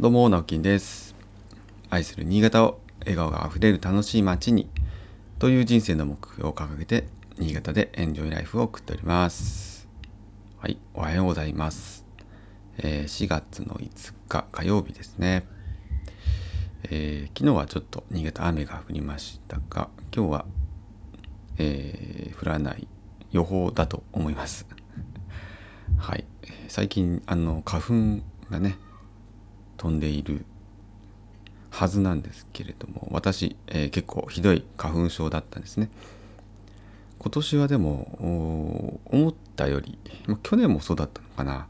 どうも、直樹です。愛する新潟を笑顔があふれる楽しい街にという人生の目標を掲げて、新潟でエンジョイライフを送っております。はい、おはようございます。えー4月の5日火曜日ですね。えー昨日はちょっと新潟雨が降りましたが、今日は、えー降らない予報だと思います。はい、最近あの花粉がね飛んでいるはずなんですけれども私、えー結構ひどい花粉症だったんですね。今年はでも思ったより、ま、去年もそうだったのかな。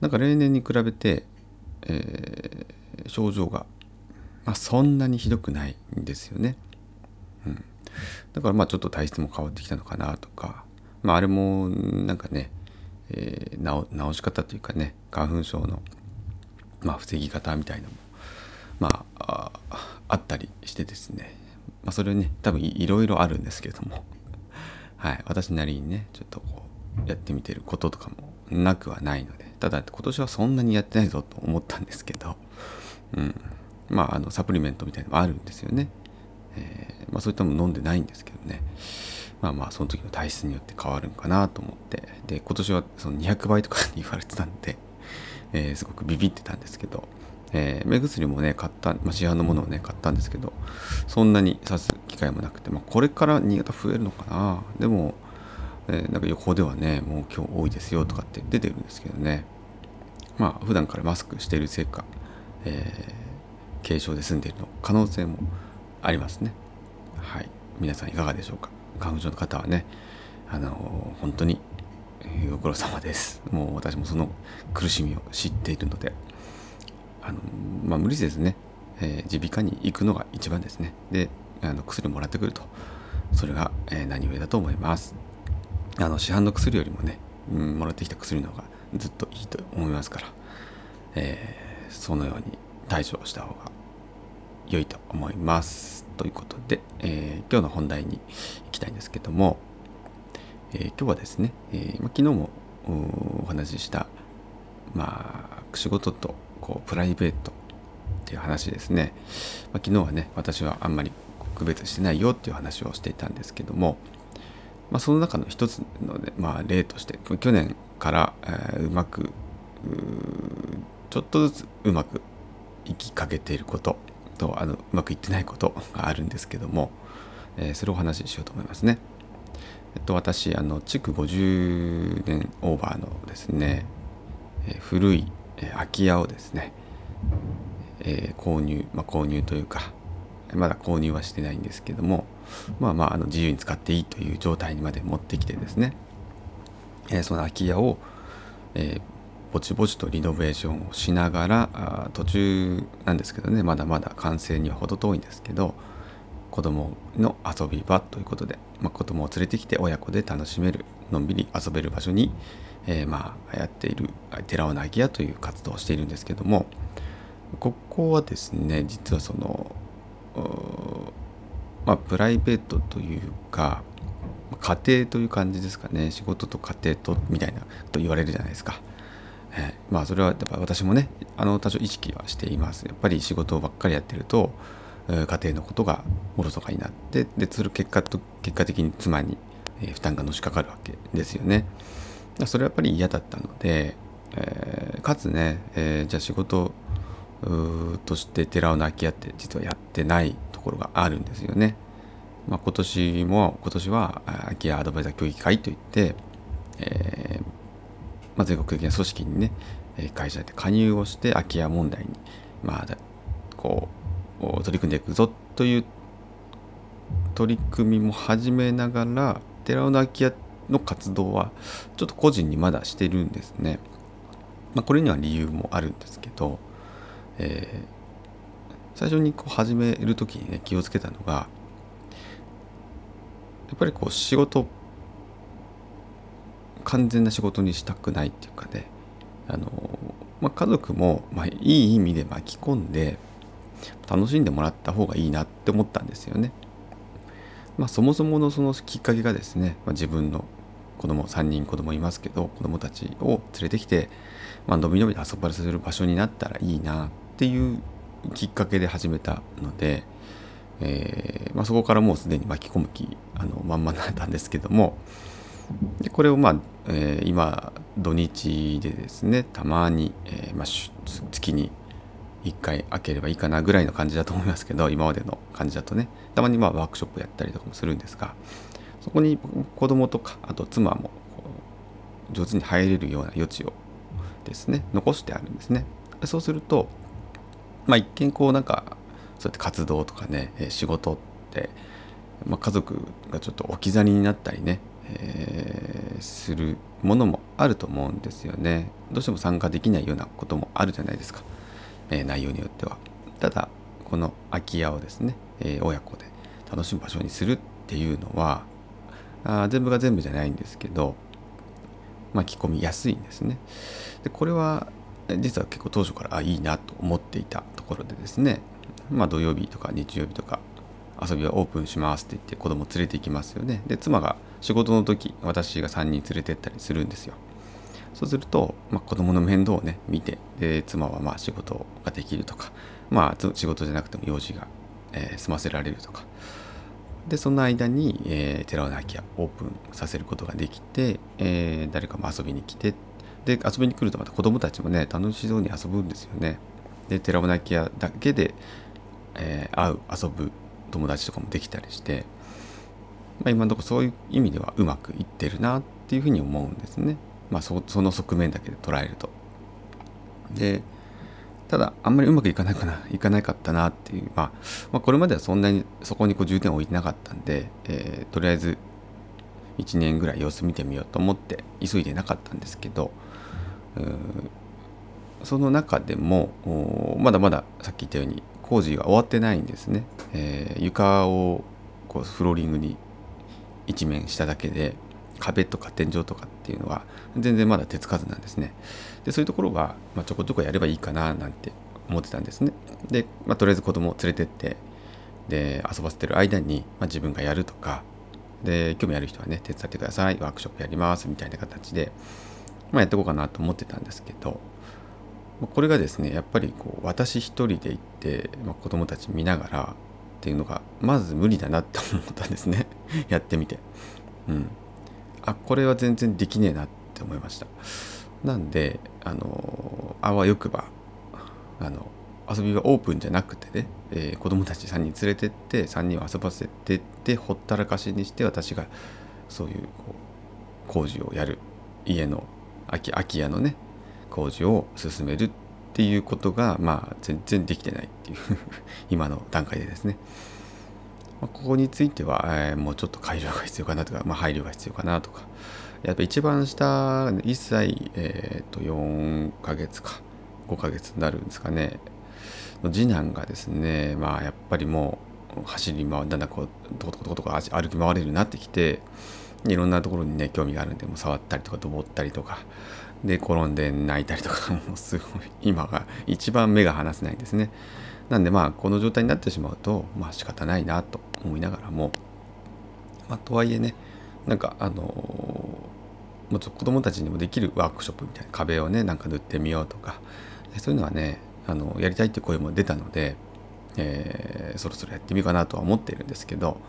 なんか例年に比べて、えー症状が、ま、そんなにひどくないんですよね、うん、だからまあちょっと体質も変わってきたのかなとか、まあ、あれもなんかね、えー治し方というかね花粉症のまあ、防ぎ方みたいなのも、まあ、あったりしてですね、まあ、それね多分いいろいろあるんですけども、はい、私なりにねちょっとこうやってみてることとかもなくはないので。ただ今年はそんなにやってないぞと思ったんですけど、うん、まああのサプリメントみたいなのもあるんですよね、えーまあ、そういったもの飲んでないんですけどね。まあまあその時の体質によって変わるんかなと思って。で今年はその200倍とかに言われてたんで。えーすごくビビってたんですけど、えー目薬もね買った、まあ、市販のものをね買ったんですけどそんなに刺す機会もなくて、まあ、これから新潟増えるのかな。でも、えーなんか予報ではねもう今日多いですよとかって出てるんですけどね。まあ普段からマスクしているせいか、えー軽症で済んでいるの可能性もありますね。はい。皆さんいかがでしょうか。花粉症の方はねあの本当にえーご苦労様です。もう私もその苦しみを知っているのであのまあ無理せずね耳鼻科に行くのが一番ですね。であの薬もらってくると。それが、えー何よりだと思います。あの市販の薬よりもね、うん、もらってきた薬の方がずっといいと思いますから、えーそのように対処した方が良いと思います。ということで、えー今日の本題に行きたいんですけども、えー今日はですね、えーま、昨日もお話しした、まあ、仕事とこうプライベートっていう話ですね、ま、昨日はね私はあんまり区別してないよっていう話をしていたんですけども、ま、その中の一つの、ねまあ、例として去年から、えーうまくちょっとずつうまくいきかけていることとあのうまくいってないことがあるんですけども、えーそれをお話ししようと思いますね。えっと、私あの築50年オーバーのですね、え古い、え空き家をですね、えー購入、まあ、購入というかまだ購入はしてないんですけどもまあまああの自由に使っていいという状態にまで持ってきてですね、えーその空き家を、えーぼちぼちとリノベーションをしながら途中なんですけどねまだまだ完成には程遠いんですけど子供の遊び場ということで、まあ、子供を連れてきて親子で楽しめるのんびり遊べる場所に、えーまあやっている寺尾なぎ屋という活動をしているんですけどもここはですね実はそのまあプライベートというか家庭という感じですかね仕事と家庭とみたいなと言われるじゃないですか。えーまあそれはやっぱ私もねあの多少意識はしていますやっぱり仕事ばっかりやってると家庭のことがおろそかになってでそれ結果と結果的に妻に、えー負担がのしかかるわけですよねそれはやっぱり嫌だったので、えーかつね、えーじゃあ仕事うとして寺尾の空き家って実はやってないところがあるんですよね。まあ、今年も今年はあ空き家アドバイザー協議会といって、えーまあ、全国的な組織にねえ会社で加入をして空き家問題に、まあ、だこうお取り組んでいくぞという取り組みも始めながら寺尾の空き家の活動はちょっと個人にまだしてるんですね。まあ、これには理由もあるんですけど、えー最初にこう始める時にね気をつけたのがやっぱりこう仕事完全な仕事にしたくないっていうかねあの、まあ、家族も、まあ、いい意味で巻き込んで楽しんでもらった方がいいなって思ったんですよね。まあ、そもそものそのきっかけがですね、まあ、自分の子供3人子供いますけど子供たちを連れてきて、まあのびのびと遊ばせる場所になったらいいなっていうきっかけで始めたので、えーまあ、そこからもうすでに巻き込む気あのまんまになったんですけどもでこれをまあ、えー、今土日でですねたまに、えーまあ、月に1回開ければいいかなぐらいの感じだと思いますけど 今までの感じだとね。たまにまあワークショップやったりとかもするんですがそこに子供とかあと妻も上手に入れるような余地をですね残してあるんですね。そうするとまあ一見こうなんかそうやって活動とかね仕事って、まあ、家族がちょっと置き去りになったりね、えー、するものもあると思うんですよね。どうしても参加できないようなこともあるじゃないですか。え内容によっては。ただこの空き家をですね、え親子で楽しむ場所にするっていうのはあ全部が全部じゃないんですけど巻き込みやすいんですね。でこれは実は結構当初からあいいなと思っていたところでですねまあ土曜日とか日曜日とか遊びはオープンしますって言って子供連れて行きますよね。で妻が仕事の時私が3人連れてったりするんですよ。そうすると、まあ、子供の面倒をね見てで妻はまあ仕事ができるとかまあ仕事じゃなくても用事が、えー、済ませられるとかでその間に、えー、寺尾の空き家オープンさせることができて、えー、誰かも遊びに来てで遊びに来るとまた子供たちもね楽しそうに遊ぶんですよねで寺尾の空き家だけで、えー、会う遊ぶ友達とかもできたりして、まあ、今のところそういう意味ではうまくいってるなっていうふうに思うんですね。まあそ、その側面だけで捉えると。でただあんまりうまくいかないかないかなかったなっていう、まあ、まあ、これまではそんなにそこにこう重点を置いてなかったんで、えー、とりあえず1年ぐらい様子見てみようと思って急いでなかったんですけどその中でもまだまださっき言ったように工事が終わってないんですね、えー、床をこうフローリングに一面しただけで壁とか天井とかっていうのは全然まだ手つかずなんですね。でそういうところは、まあ、ちょこちょこやればいいかななんて思ってたんですね。で、まあ、とりあえず子供を連れてってで遊ばせてる間に、まあ、自分がやるとかで興味ある人はね手伝ってくださいワークショップやりますみたいな形で、まあ、やっていこうかなと思ってたんですけどこれがですねやっぱりこう私一人で行って、まあ、子供たち見ながらっていうのがまず無理だなって思ったんですね やってみて。うんあこれは全然できねえなって思いましたなんであのあわよくばあの遊びはオープンじゃなくてね、えー、子供たち3人連れてって3人を遊ばせてってほったらかしにして私がそういうこう工事をやる家の空き空き家のね工事を進めるっていうことがまあ全然できてないっていう 今の段階でですね。ま、ここについては、え、もうちょっと改良が必要かなとか、まあ、配慮が必要かなとか。やっぱ一番下1歳、えー、と4ヶ月か5ヶ月になるんですかね。の次男がですねまあやっぱりもう走り回るだんだんこうトコトコトコトコ歩き回れるようになってきていろんなところにね興味があるんでもう触ったりとか登ったりとか。で転んで泣いたりとかもすごい今が一番目が離せないんですね。なんでまあこの状態になってしまうとまあ仕方ないなと思いながらも、まあ、とはいえねなんかあのもうちょ子供たちにもできるワークショップみたいな壁をねなんか塗ってみようとかそういうのはねあのやりたいって声も出たので、えー、そろそろやってみようかなとは思っているんですけど、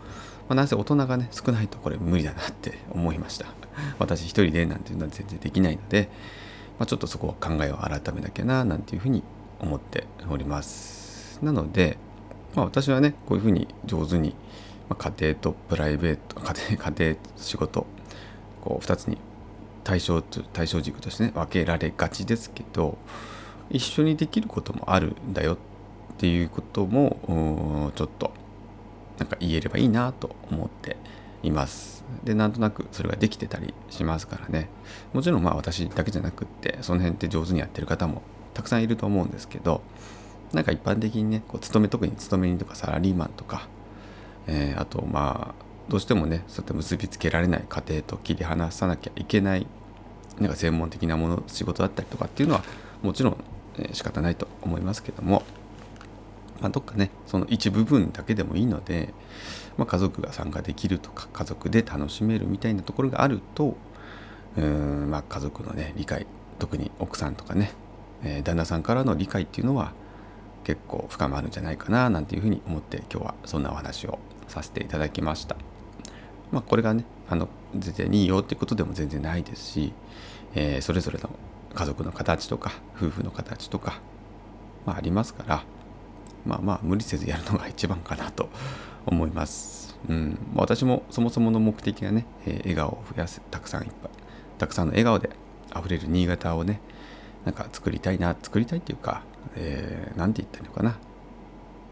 まあ、なんせ大人がね少ないとこれ無理だなって思いました。私一人でなんていうのは全然できないので、まあ、ちょっとそこは考えを改めなきゃななんていうふうに思っております。なので、まあ、私はねこういうふうに上手に、まあ、家庭とプライベート 家庭家庭仕事こう2つに対象対象軸としてね分けられがちですけど一緒にできることもあるんだよってていうこともちょっとなんか言えればいいなと思っています。でなんとなくそれができてたりしますからねもちろんまあ私だけじゃなくってその辺って上手にやってる方もたくさんいると思うんですけどなんか一般的にねこう勤め特に勤め人とかサラリーマンとか、えー、あとまあどうしてもねそうやって結びつけられない家庭と切り離さなきゃいけないなんか専門的なもの仕事だったりとかっていうのはもちろん、えー、仕方ないと思いますけども、まあ、どっかねその一部分だけでもいいので、まあ、家族が参加できるとか家族で楽しめるみたいなところがあるとうんまあ家族のね理解特に奥さんとかね、えー、旦那さんからの理解っていうのは結構深まるんじゃないかななんていうふうに思って今日はそんなお話をさせていただきました。まあ、これがねあの全然いいよってことでも全然ないですし、えー、それぞれの家族の形とか夫婦の形とか、まあ、ありますからまあまあ無理せずやるのが一番かなと思います。うん、私もそもそもの目的がね、えー、笑顔を増やすたくさんいっぱいたくさんの笑顔で溢れる新潟をねなんか作りたいな作りたいっていうか何、えー、て言ったのかな。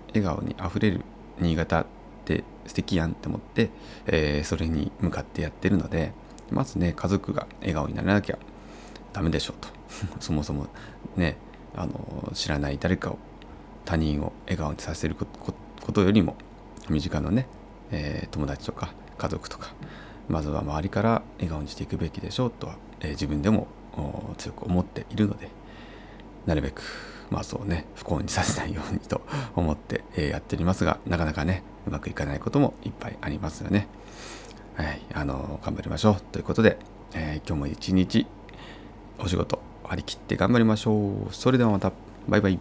笑顔にあふれる新潟って素敵やんって思って、えー、それに向かってやってるのでまずね家族が笑顔にならなきゃダメでしょうと。そもそもねあの知らない誰かを他人を笑顔にさせることよりも身近なね、えー、友達とか家族とかまずは周りから笑顔にしていくべきでしょうとは、えー、自分でも強く思っているのでなるべくまあそうね不幸にさせないようにと 思って、えー、やっておりますがなかなかねうまくいかないこともいっぱいありますよね。はい、あの頑張りましょうということで、えー、今日も一日お仕事張り切って頑張りましょう。それではまたバイバイ。